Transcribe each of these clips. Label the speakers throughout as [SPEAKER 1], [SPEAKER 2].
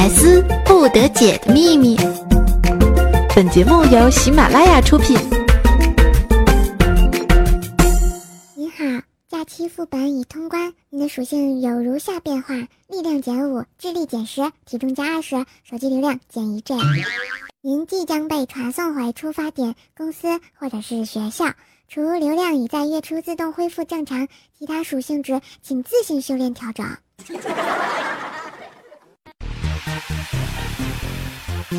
[SPEAKER 1] 百思不得解的秘密。本节目由喜马拉雅出品。
[SPEAKER 2] 你好，假期副本已通关，你的属性有如下变化：力量减五，智力减十，体重加二十，手机流量减一 G。您即将被传送回出发点公司或者是学校。除流量已在月初自动恢复正常，其他属性值请自行修炼调整。
[SPEAKER 3] Hello，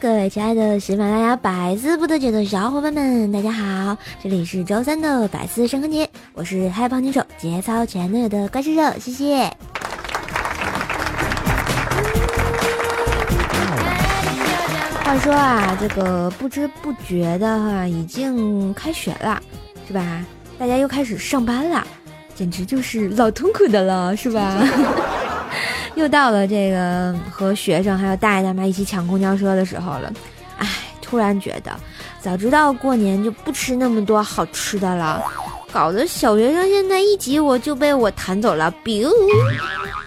[SPEAKER 3] 各位亲爱的喜马拉雅百思不得解的小伙伴们，大家好！这里是周三的百思深坑节，我是嗨胖女手节操前男友的怪兽兽，谢谢。话说啊，这个不知不觉的哈，已经开学了，是吧？大家又开始上班了，简直就是老痛苦的了，是吧？又到了这个和学生还有大爷大妈一起抢公交车的时候了，哎，突然觉得，早知道过年就不吃那么多好吃的了，搞得小学生现在一挤我就被我弹走了，biu，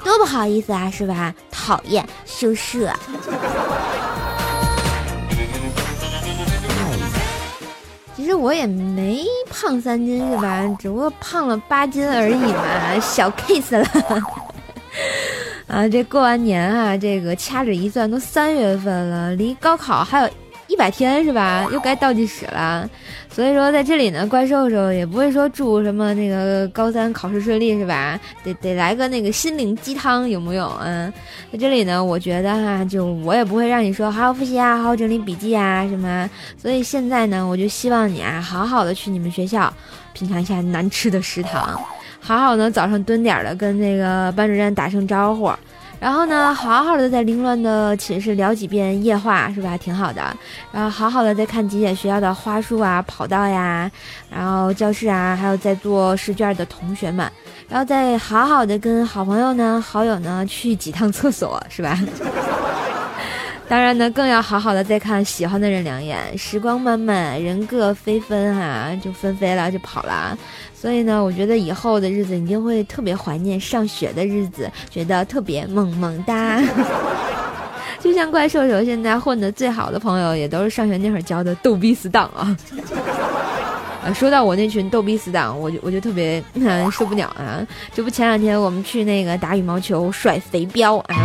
[SPEAKER 3] 多不好意思啊，是吧？讨厌，羞涩。其实我也没胖三斤是吧？只不过胖了八斤而已嘛，小 case 了。啊，这过完年啊，这个掐指一算都三月份了，离高考还有一百天是吧？又该倒计时了。所以说在这里呢，怪兽兽也不会说祝什么那个高三考试顺利是吧？得得来个那个心灵鸡汤有木有？嗯，在这里呢，我觉得哈，就我也不会让你说好好复习啊，好好整理笔记啊什么。所以现在呢，我就希望你啊，好好的去你们学校品尝一下难吃的食堂。好好的早上蹲点的跟那个班主任打声招呼，然后呢，好好的在凌乱的寝室聊几遍夜话，是吧？挺好的。然后好好的再看几眼学校的花束啊、跑道呀，然后教室啊，还有在做试卷的同学们，然后再好好的跟好朋友呢、好友呢去几趟厕所，是吧？当然呢，更要好好的再看喜欢的人两眼。时光漫漫，人各飞纷哈，就纷飞了，就跑了。所以呢，我觉得以后的日子一定会特别怀念上学的日子，觉得特别萌萌哒。就像怪兽手现在混的最好的朋友，也都是上学那会儿交的逗逼死党啊。啊，说到我那群逗逼死党，我就我就特别 受不了啊！这不前两天我们去那个打羽毛球甩肥镖啊。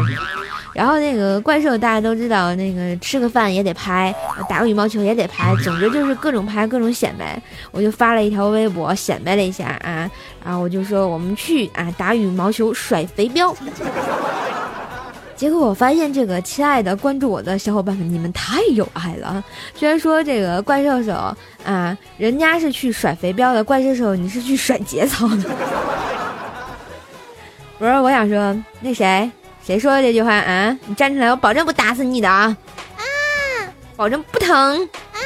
[SPEAKER 3] 然后那个怪兽大家都知道，那个吃个饭也得拍，打个羽毛球也得拍，总之就是各种拍各种显摆。我就发了一条微博显摆了一下啊，然后我就说我们去啊打羽毛球甩肥镖。结果我发现这个亲爱的关注我的小伙伴们，你们太有爱了。居然说这个怪兽手啊，人家是去甩肥镖的，怪兽手你是去甩节操的。不是，我想说那谁。谁说的这句话啊？你站起来，我保证不打死你的啊！啊，保证不疼啊！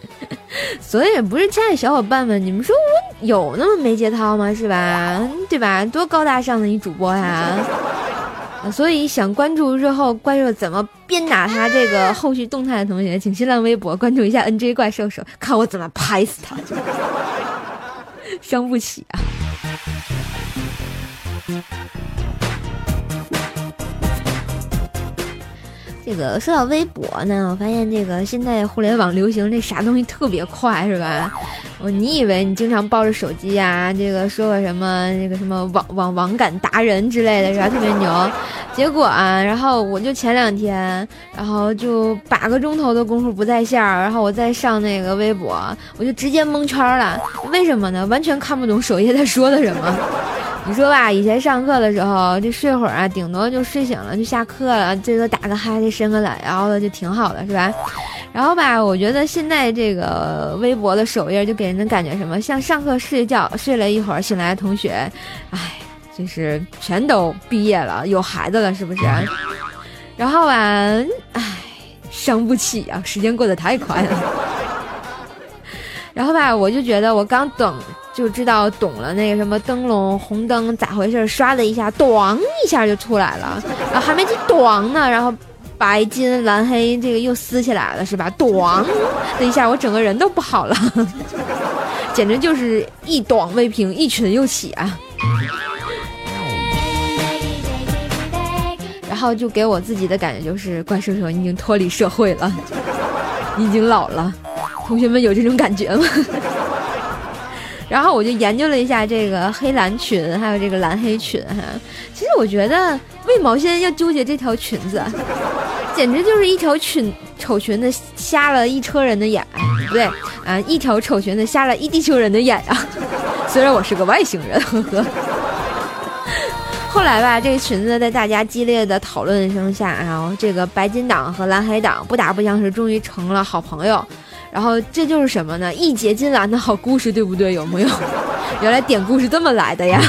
[SPEAKER 3] 所以不是亲爱的小伙伴们，你们说我有那么没节操吗？是吧？对吧？多高大上的一主播呀！所以想关注日后怪兽怎么鞭打他这个后续动态的同学，请新浪微博关注一下 NJ 怪兽手，看我怎么拍死他！伤不起啊！这个说到微博呢，我发现这个现在互联网流行这啥东西特别快，是吧？我你以为你经常抱着手机啊，这个说个什么那个什么网网网感达人之类的是吧？特别牛。结果啊，然后我就前两天，然后就八个钟头的功夫不在线儿，然后我再上那个微博，我就直接蒙圈了。为什么呢？完全看不懂首页在说的什么。你说吧，以前上课的时候，这睡会儿啊，顶多就睡醒了就下课了，最多打个哈欠、伸个懒腰的就挺好的，是吧？然后吧，我觉得现在这个微博的首页就给人的感觉什么，像上课睡觉睡了一会儿醒来的同学，哎，就是全都毕业了，有孩子了，是不是？然后吧，哎，伤不起啊，时间过得太快了。然后吧，我就觉得我刚等。就知道懂了那个什么灯笼红灯咋回事？唰的一下，咣一下就出来了，然后还没进咣呢，然后白金蓝黑这个又撕起来了，是吧？咣的一下，我整个人都不好了，简直就是一短未平，一群又起啊！然后就给我自己的感觉就是，怪兽兽，已经脱离社会了，你已经老了。同学们有这种感觉吗？然后我就研究了一下这个黑蓝裙，还有这个蓝黑裙哈。其实我觉得为毛现在要纠结这条裙子，简直就是一条裙丑裙子瞎了一车人的眼，不对啊，一条丑裙子瞎了一地球人的眼呀。虽然我是个外星人，呵呵。后来吧，这个裙子在大家激烈的讨论声下，然后这个白金党和蓝黑党不打不相识，终于成了好朋友。然后这就是什么呢？义结金兰的好故事，对不对？有没有？原来典故是这么来的呀。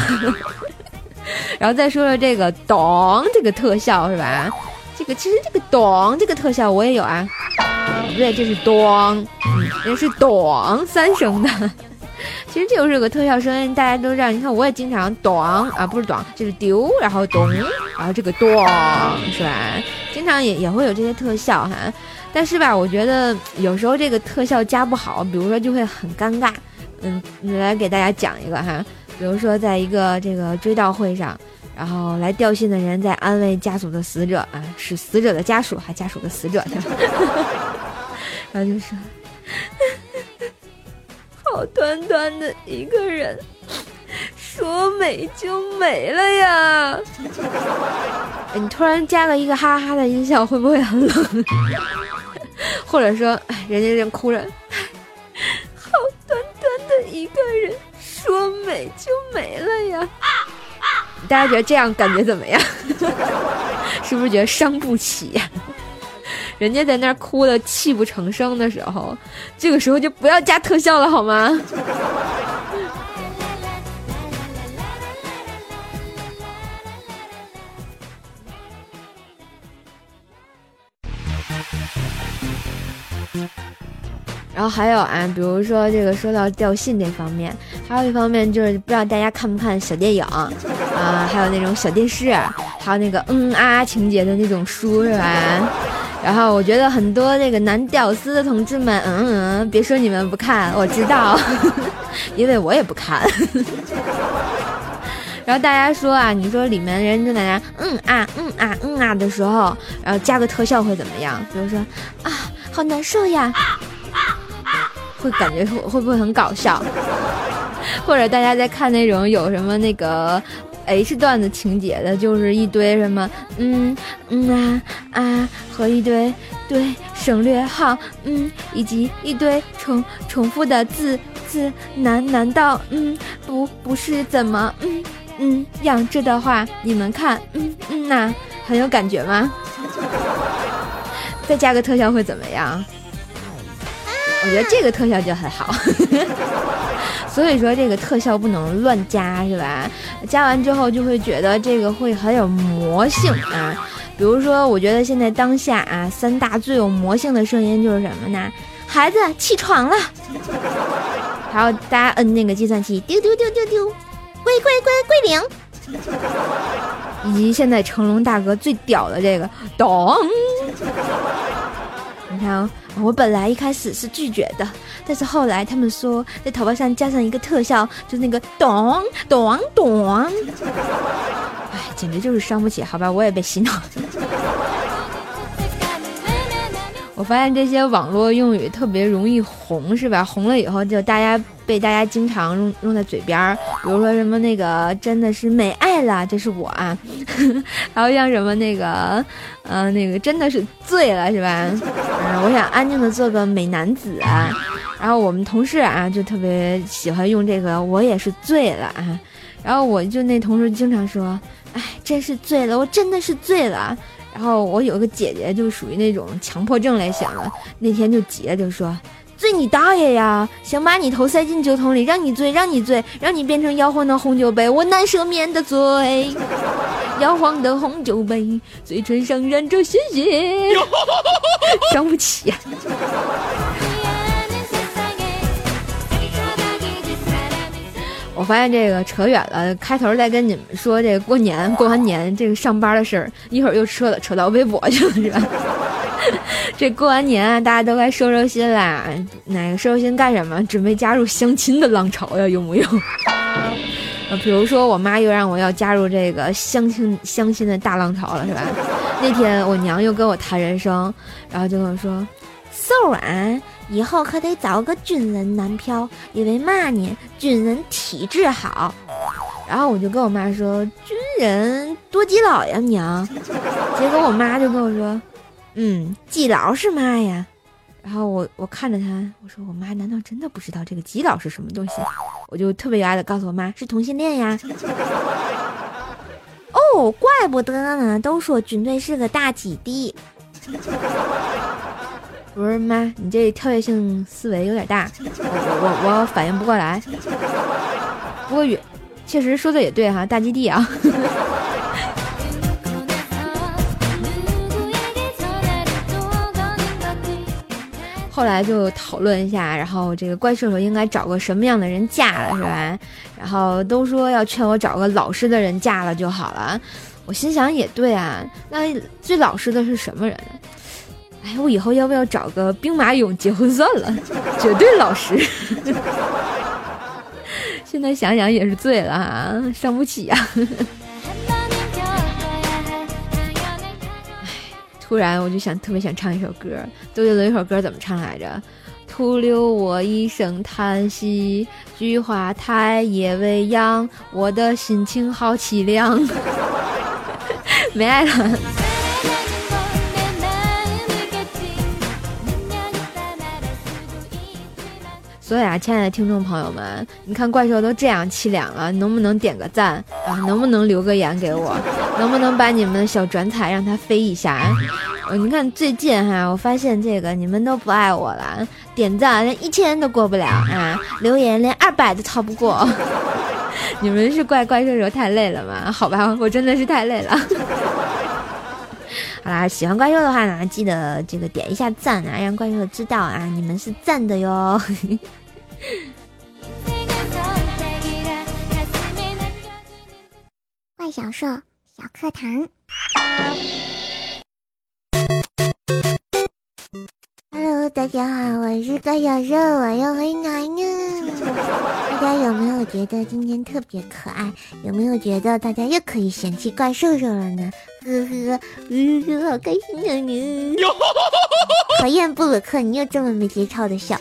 [SPEAKER 3] 然后再说说这个“咚”这个特效是吧？这个其实这个“咚”这个特效我也有啊。不对，这是“咚”，这是“咚”三声的。其实这就是个特效声音，大家都知道。你看，我也经常“咚”啊，不是“咚”，就是“丢”，然后“咚”，然后这个“咚”是吧？经常也也会有这些特效哈。但是吧，我觉得有时候这个特效加不好，比如说就会很尴尬。嗯，你来给大家讲一个哈，比如说在一个这个追悼会上，然后来吊唁的人在安慰家属的死者啊，是死者的家属还家属的死者，然后就说，好端端的一个人，说没就没了呀。你突然加了一个哈哈的音效，会不会很冷？或者说，人家正哭着，好端端的一个人，说没就没了呀！大家觉得这样感觉怎么样？是不是觉得伤不起？人家在那儿哭的泣不成声的时候，这个时候就不要加特效了，好吗？然后还有啊，比如说这个说到掉信这方面，还有一方面就是不知道大家看不看小电影啊，还有那种小电视，还有那个嗯啊情节的那种书是吧？然后我觉得很多那个男屌丝的同志们，嗯嗯，别说你们不看，我知道，因为我也不看。然后大家说啊，你说里面人正在那嗯啊嗯啊嗯啊的时候，然后加个特效会怎么样？比如说啊，好难受呀。会感觉会会不会很搞笑？或者大家在看那种有什么那个 H 段的情节的，就是一堆什么嗯嗯啊啊和一堆对省略号嗯以及一堆重重复的字字难难道嗯不不是怎么嗯嗯样这的话你们看嗯嗯呐很有感觉吗？再加个特效会怎么样？我觉得这个特效就很好，所以说这个特效不能乱加，是吧？加完之后就会觉得这个会很有魔性啊。比如说，我觉得现在当下啊，三大最有魔性的声音就是什么呢？孩子起床了，还有大家摁那个计算器，丢丢丢丢丢，归归归归零，以及现在成龙大哥最屌的这个咚，你看哦。我本来一开始是拒绝的，但是后来他们说在头发上加上一个特效，就是那个咚咚咚，哎，简直就是伤不起，好吧，我也被洗脑。我发现这些网络用语特别容易红，是吧？红了以后就大家被大家经常用用在嘴边儿，比如说什么那个真的是美爱了，这是我啊，还有像什么那个，呃，那个真的是醉了，是吧？嗯，我想安静的做个美男子啊。然后我们同事啊就特别喜欢用这个，我也是醉了啊。然后我就那同事经常说，哎，真是醉了，我真的是醉了。然后我有个姐姐，就属于那种强迫症类型的，那天就急了，就说：“醉你大爷呀！想把你头塞进酒桶里，让你醉，让你醉，让你变成摇晃的红酒杯，我难赦免的罪。摇晃的红酒杯，嘴唇上染着鲜血，伤不起。”我发现这个扯远了，开头再跟你们说这过年过完年这个上班的事儿，一会儿又扯扯到微博去了，是吧？这过完年啊，大家都该收收心啦。哪个收收心干什么？准备加入相亲的浪潮呀？有木有？呃，比如说我妈又让我要加入这个相亲相亲的大浪潮了，是吧？那天我娘又跟我谈人生，然后就跟我说：“
[SPEAKER 2] 瘦啊，以后可得找个军人男票，因为嘛呢？军人体质好。”
[SPEAKER 3] 然后我就跟我妈说：“军人多基佬呀，娘。”结果我妈就跟我说。嗯，基佬是嘛呀？然后我我看着他，我说我妈难道真的不知道这个基佬是什么东西？我就特别有爱的告诉我妈是同性恋呀。
[SPEAKER 2] 哦，怪不得呢，都说军队是个大基地。
[SPEAKER 3] 不是妈，你这跳跃性思维有点大，我我我反应不过来。不过也确实说的也对哈，大基地啊。后来就讨论一下，然后这个怪兽兽应该找个什么样的人嫁了，是吧？然后都说要劝我找个老实的人嫁了就好了。我心想也对啊，那最老实的是什么人呢？哎，我以后要不要找个兵马俑结婚算了？绝对老实。现在想想也是醉了啊，伤不起 呀。突然我就想特别想唱一首歌，周杰伦一首歌怎么唱来着？徒留我一声叹息，菊花台夜未央，我的心情好凄凉。没爱了。所以啊，亲爱的听众朋友们，你看怪兽都这样凄凉了，能不能点个赞啊？能不能留个言给我？能不能把你们的小转彩让它飞一下？呃，你看最近哈，我发现这个你们都不爱我了，点赞连一千都过不了啊，留言连二百都超不过。你们是怪怪兽兽太累了吗？好吧，我真的是太累了。好啦，喜欢怪兽的话呢，记得这个点一下赞啊，让怪兽知道啊，你们是赞的哟。
[SPEAKER 2] 怪小兽小课堂。Hello，大家好，我是高小兽，我又回来了。大家有没有觉得今天特别可爱？有没有觉得大家又可以嫌弃怪兽兽了呢？呵呵，嗯，好开心啊你！讨厌布鲁克，你又这么没节操的笑。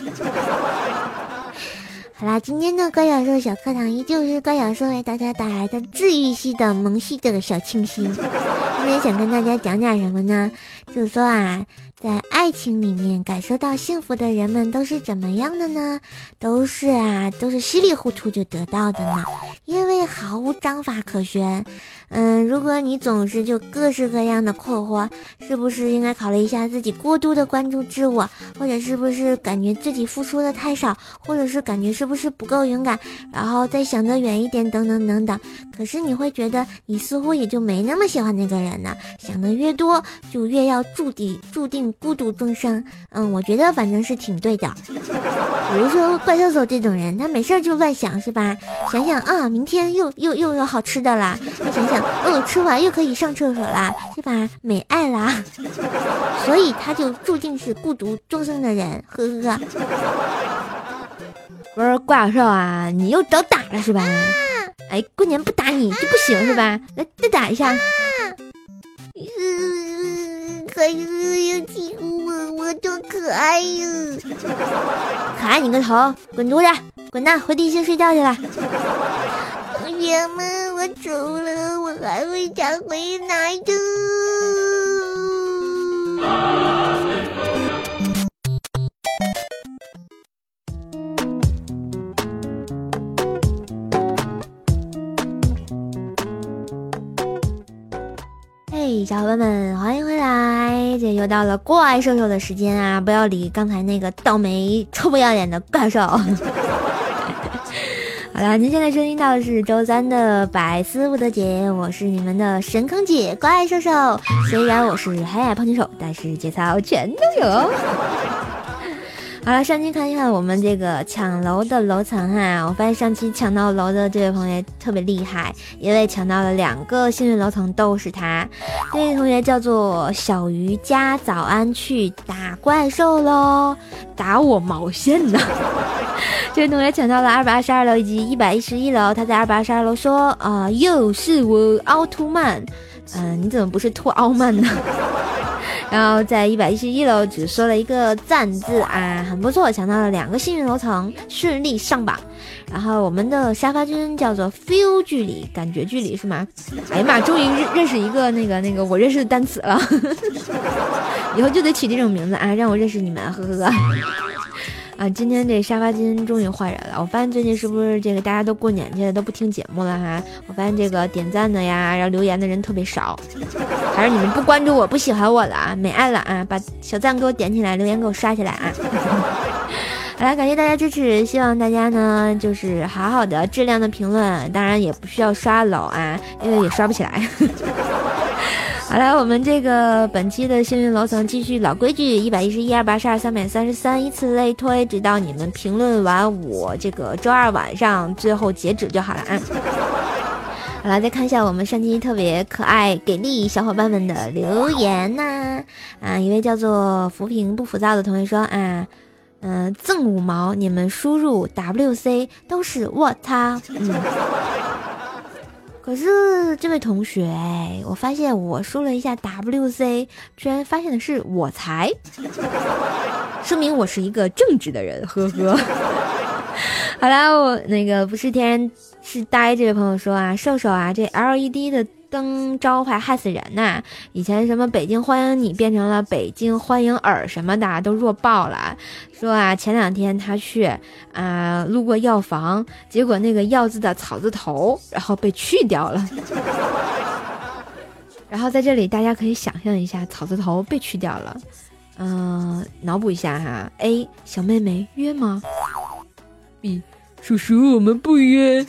[SPEAKER 2] 好啦，今天的怪小兽小课堂依旧是怪小兽为大家带来的治愈系的萌系的小清新。今天想跟大家讲讲什么呢？就是说啊。在爱情里面感受到幸福的人们都是怎么样的呢？都是啊，都是稀里糊涂就得到的呢，因为毫无章法可循。嗯，如果你总是就各式各样的困惑，是不是应该考虑一下自己过度的关注自我，或者是不是感觉自己付出的太少，或者是感觉是不是不够勇敢，然后再想得远一点，等等等等。可是你会觉得你似乎也就没那么喜欢那个人呢。想的越多，就越要注定注定孤独终生。嗯，我觉得反正是挺对的。比如说怪兽兽这种人，他没事就乱想，是吧？想想啊，明天又又又有好吃的啦，想想。哦，吃完又可以上厕所啦，是吧？美爱啦，所以他就注定是孤独终生的人，呵呵。不是怪兽啊，你又找打了是吧？哎，过年不打你就不行是吧？来，再打一下。还是要欺负我，我多可爱呀！可爱你个头，滚犊子，滚蛋，回地心睡觉去了。同学们，我走了，我还会再回来的。嘿，小伙伴们，欢迎回来！这又到了怪兽兽的时间啊！不要理刚才那个倒霉、臭不要脸的怪兽。好了，您现在收听到的是周三的百思不得解，我是你们的神坑姐怪兽兽。虽然我是黑矮胖金手，但是节操全都有。
[SPEAKER 3] 好了，上期看一看我们这个抢楼的楼层哈，我发现上期抢到楼的这位同学特别厉害，因为抢到了两个幸运楼层都是他。这位同学叫做小鱼家，早安，去打怪兽喽！打我毛线呢？这位同学抢到了二百二十二楼以及一百一十一楼，他在二百二十二楼说啊，又是我奥特曼，嗯，你怎么不是兔奥曼呢？然后在一百一十一楼只说了一个赞字啊，很不错，抢到了两个幸运楼层，顺利上榜。然后我们的沙发君叫做 feel 距离，感觉距离是吗？哎呀妈，终于认认识一个那个那个我认识的单词了，以后就得取这种名字啊，让我认识你们，呵呵呵。啊，今天这沙发巾终于换人了。我发现最近是不是这个大家都过年去了，都不听节目了哈？我发现这个点赞的呀，然后留言的人特别少，还是你们不关注我不喜欢我了啊？没爱了啊？把小赞给我点起来，留言给我刷起来啊！好了，感谢大家支持，希望大家呢就是好好的质量的评论，当然也不需要刷楼啊，因为也刷不起来。好了，我们这个本期的幸运楼层继续老规矩，一百一十一、二八十二、三百三十三，依次类推，直到你们评论完我这个周二晚上最后截止就好了啊。好了，再看一下我们上期特别可爱给力小伙伴们的留言呢。啊，一位叫做浮萍不浮躁的同学说啊，嗯，赠五毛，你们输入 WC 都是我操，嗯。可是这位同学，我发现我输了一下 WC，居然发现的是我才，说明我是一个正直的人，呵呵。好啦，我那个不是天然是呆这位朋友说啊，瘦瘦啊，这 LED 的。灯招牌害死人呐！以前什么北京欢迎你变成了北京欢迎尔什么的都弱爆了。说啊，前两天他去啊路过药房，结果那个药字的草字头然后被去掉了。然后在这里大家可以想象一下，草字头被去掉了。嗯，脑补一下哈。A 小妹妹约吗？B 叔叔我们不约。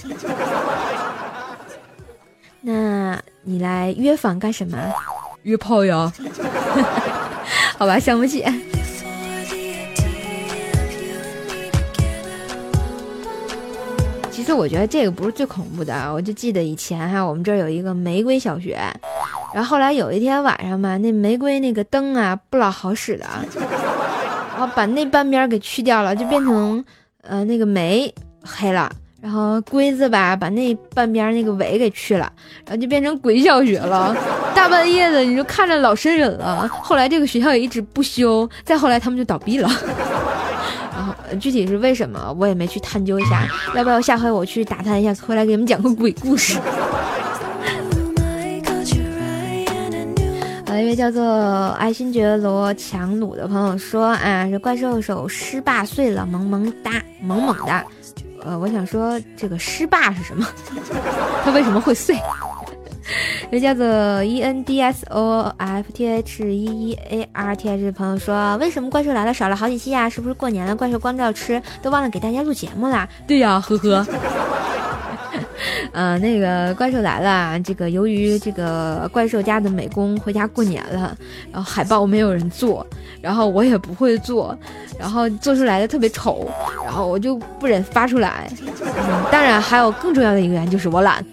[SPEAKER 3] 那你来约访干什么？约炮呀？好吧，想不起。其实我觉得这个不是最恐怖的，我就记得以前哈，我们这儿有一个玫瑰小学，然后后来有一天晚上嘛，那玫瑰那个灯啊不老好使的，然后把那半边给去掉了，就变成呃那个玫黑了。然后龟子吧，把那半边那个尾给去了，然后就变成鬼小学了。大半夜的，你就看着老瘆人了。后来这个学校也一直不修，再后来他们就倒闭了。然后具体是为什么，我也没去探究一下。要不要下回我去打探一下，回来给你们讲个鬼故事？一位叫做爱新觉罗强弩的朋友说啊，这怪兽手失霸碎了，萌萌哒，萌萌的。呃，我想说这个失霸是什么？它为什么会碎？这叫做 E N D S O F T H E E A R T H 的朋友说，为什么怪兽来了少了好几期呀？是不是过年了，怪兽光照吃，都忘了给大家录节目啦？对呀，呵呵。嗯，那个怪兽来了，这个由于这个怪兽家的美工回家过年了，然后海报没有人做，然后我也不会做，然后做出来的特别丑，然后我就不忍发出来。当然，还有更重要的一个原因就是我懒。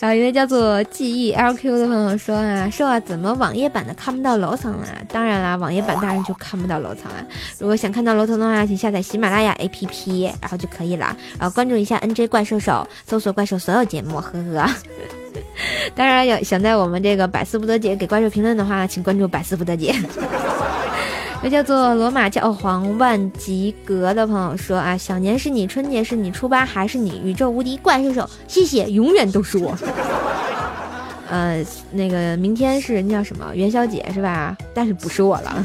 [SPEAKER 3] 然后一位叫做 G E L Q 的朋友说啊，说啊，怎么网页版的看不到楼层啊？当然啦，网页版当然就看不到楼层啊。如果想看到楼层的话，请下载喜马拉雅 A P P，然后就可以了。然后关注一下 N J 怪兽手，搜索怪兽所有节目，呵呵。当然，要想在我们这个百思不得解给怪兽评论的话，请关注百思不得解。那叫做罗马教皇万吉格的朋友说啊，小年是你，春节是你，初八还是你，宇宙无敌怪兽手，谢谢，永远都是我。呃，那个明天是那叫什么元宵节是吧？但是不是我了。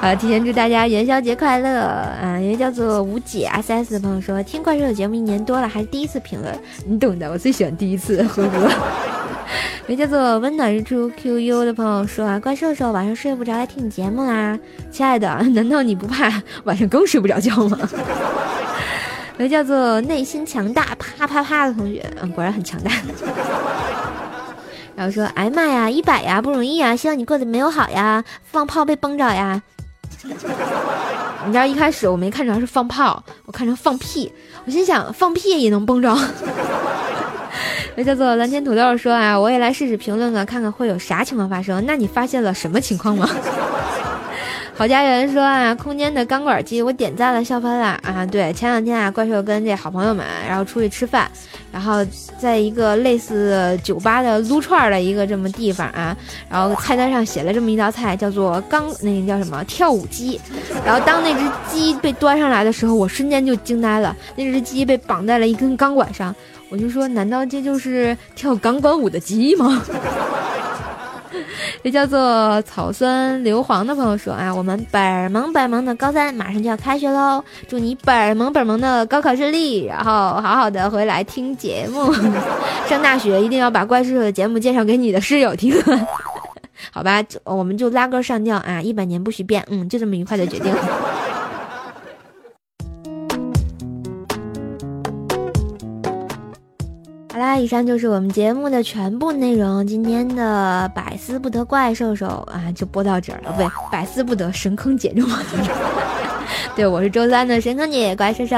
[SPEAKER 3] 好，提前祝大家元宵节快乐啊！一位叫做吴姐 S S 的朋友说，听怪兽的节目一年多了，还是第一次评论，你懂的，我最喜欢第一次，呵呵。有叫做温暖日出 QU 的朋友说啊，怪兽兽晚上睡不着来听你节目啦，亲爱的，难道你不怕晚上更睡不着觉吗？有叫做内心强大啪啪啪的同学，嗯，果然很强大。然后说，哎妈呀，一百呀，不容易呀，希望你过得没有好呀，放炮被崩着呀。你知道一开始我没看成是放炮，我看成放屁。我心想放屁也能崩着。那叫做蓝天土豆说啊，我也来试试评论了，看看会有啥情况发生。那你发现了什么情况吗？好家园说啊，空间的钢管机，我点赞了，笑翻了啊！对，前两天啊，怪兽跟这好朋友们，然后出去吃饭，然后在一个类似酒吧的撸串的一个这么地方啊，然后菜单上写了这么一道菜，叫做钢，那个叫什么跳舞鸡。然后当那只鸡被端上来的时候，我瞬间就惊呆了，那只鸡被绑在了一根钢管上，我就说，难道这就是跳钢管舞的鸡吗？这叫做草酸硫磺的朋友说啊，我们本萌本萌的高三马上就要开学喽，祝你本萌本萌的高考顺利，然后好好的回来听节目。上大学一定要把怪叔叔的节目介绍给你的室友听，好吧？我们就拉歌上吊啊，一百年不许变，嗯，就这么愉快的决定。啦，以上就是我们节目的全部内容。今天的百思不得怪兽兽啊，就播到这儿了。不对，百思不得神坑姐就播到这儿。对，我是周三的神坑姐怪兽兽。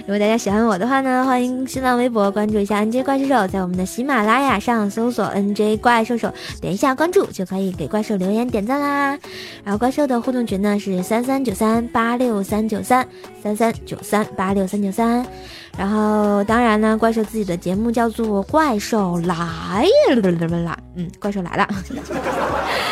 [SPEAKER 3] 如果大家喜欢我的话呢，欢迎新浪微博关注一下 NJ 怪兽兽，在我们的喜马拉雅上搜索 NJ 怪兽兽，点一下关注就可以给怪兽留言点赞啦。然后怪兽的互动群呢是三三九三八六三九三三三九三八六三九三。然后，当然呢，怪兽自己的节目叫做《怪兽来了》，嗯，怪兽来了。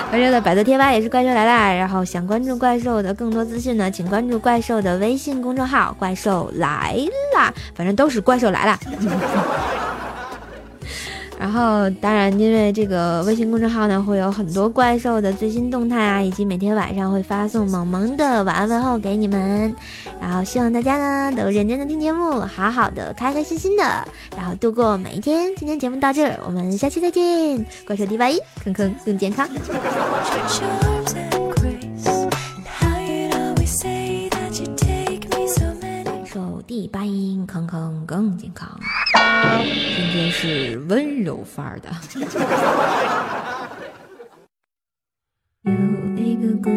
[SPEAKER 3] 怪兽的百度贴吧也是怪兽来了。然后，想关注怪兽的更多资讯呢，请关注怪兽的微信公众号“怪兽来了”，反正都是怪兽来了。然后，当然，因为这个微信公众号呢，会有很多怪兽的最新动态啊，以及每天晚上会发送萌萌的晚安问候给你们。然后，希望大家呢都认真的听节目，好好的、开开心心的，然后度过每一天。今天节目到这儿，我们下期再见。怪兽第八一，坑坑更健康。怪兽第八音，坑坑更健康。今天是温柔范儿的。有一个姑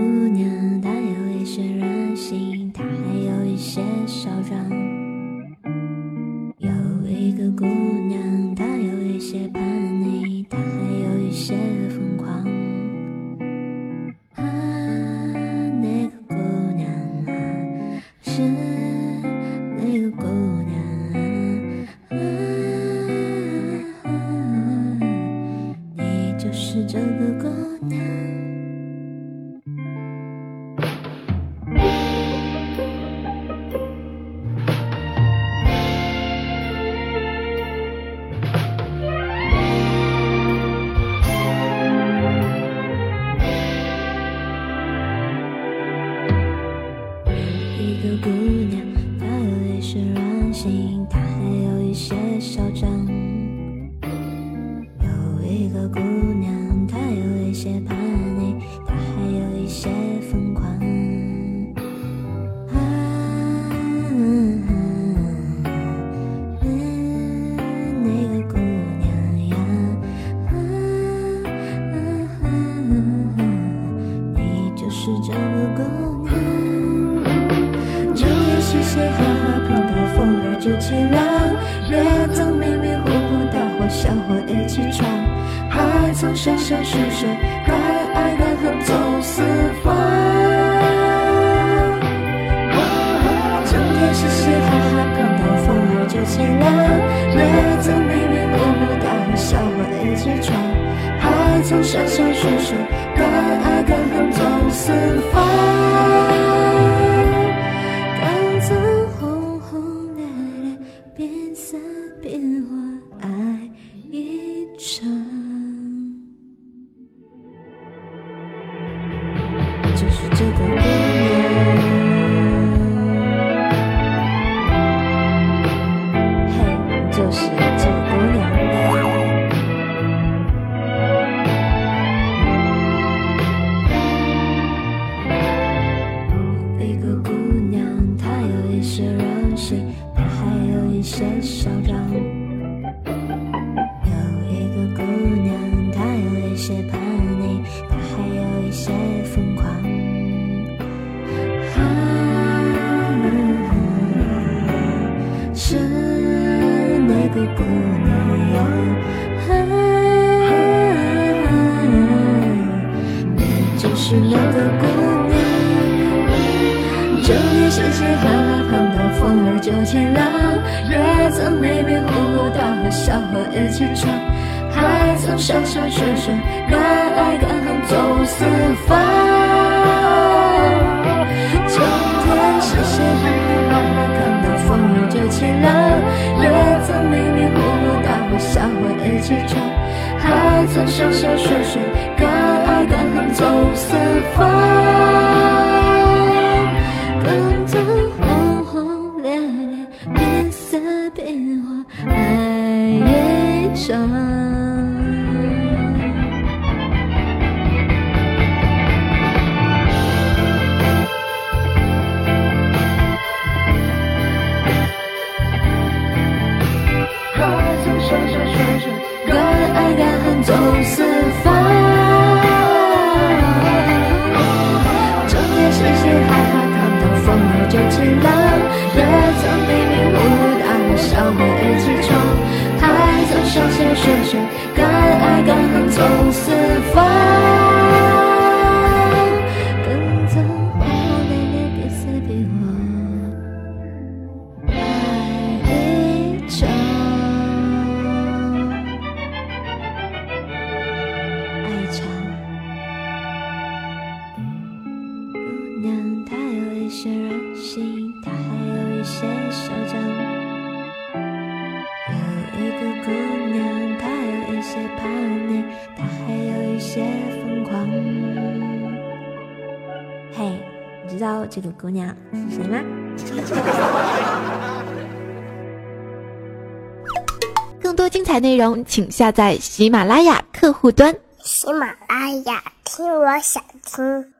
[SPEAKER 3] 山山水水，敢爱敢恨走四方。今天是谁哈哈碰到风儿就起浪，也曾迷迷糊糊，大伙小伙一起闯，还从山山水水，敢爱敢恨走四方。起了，也曾迷迷糊糊大呼小伙一起闯，还曾笑笑说说敢爱敢恨走四方。敢爱敢恨走四方姑娘是谁吗？
[SPEAKER 1] 更多精彩内容，请下载喜马拉雅客户端。
[SPEAKER 2] 喜马拉雅，听我想听。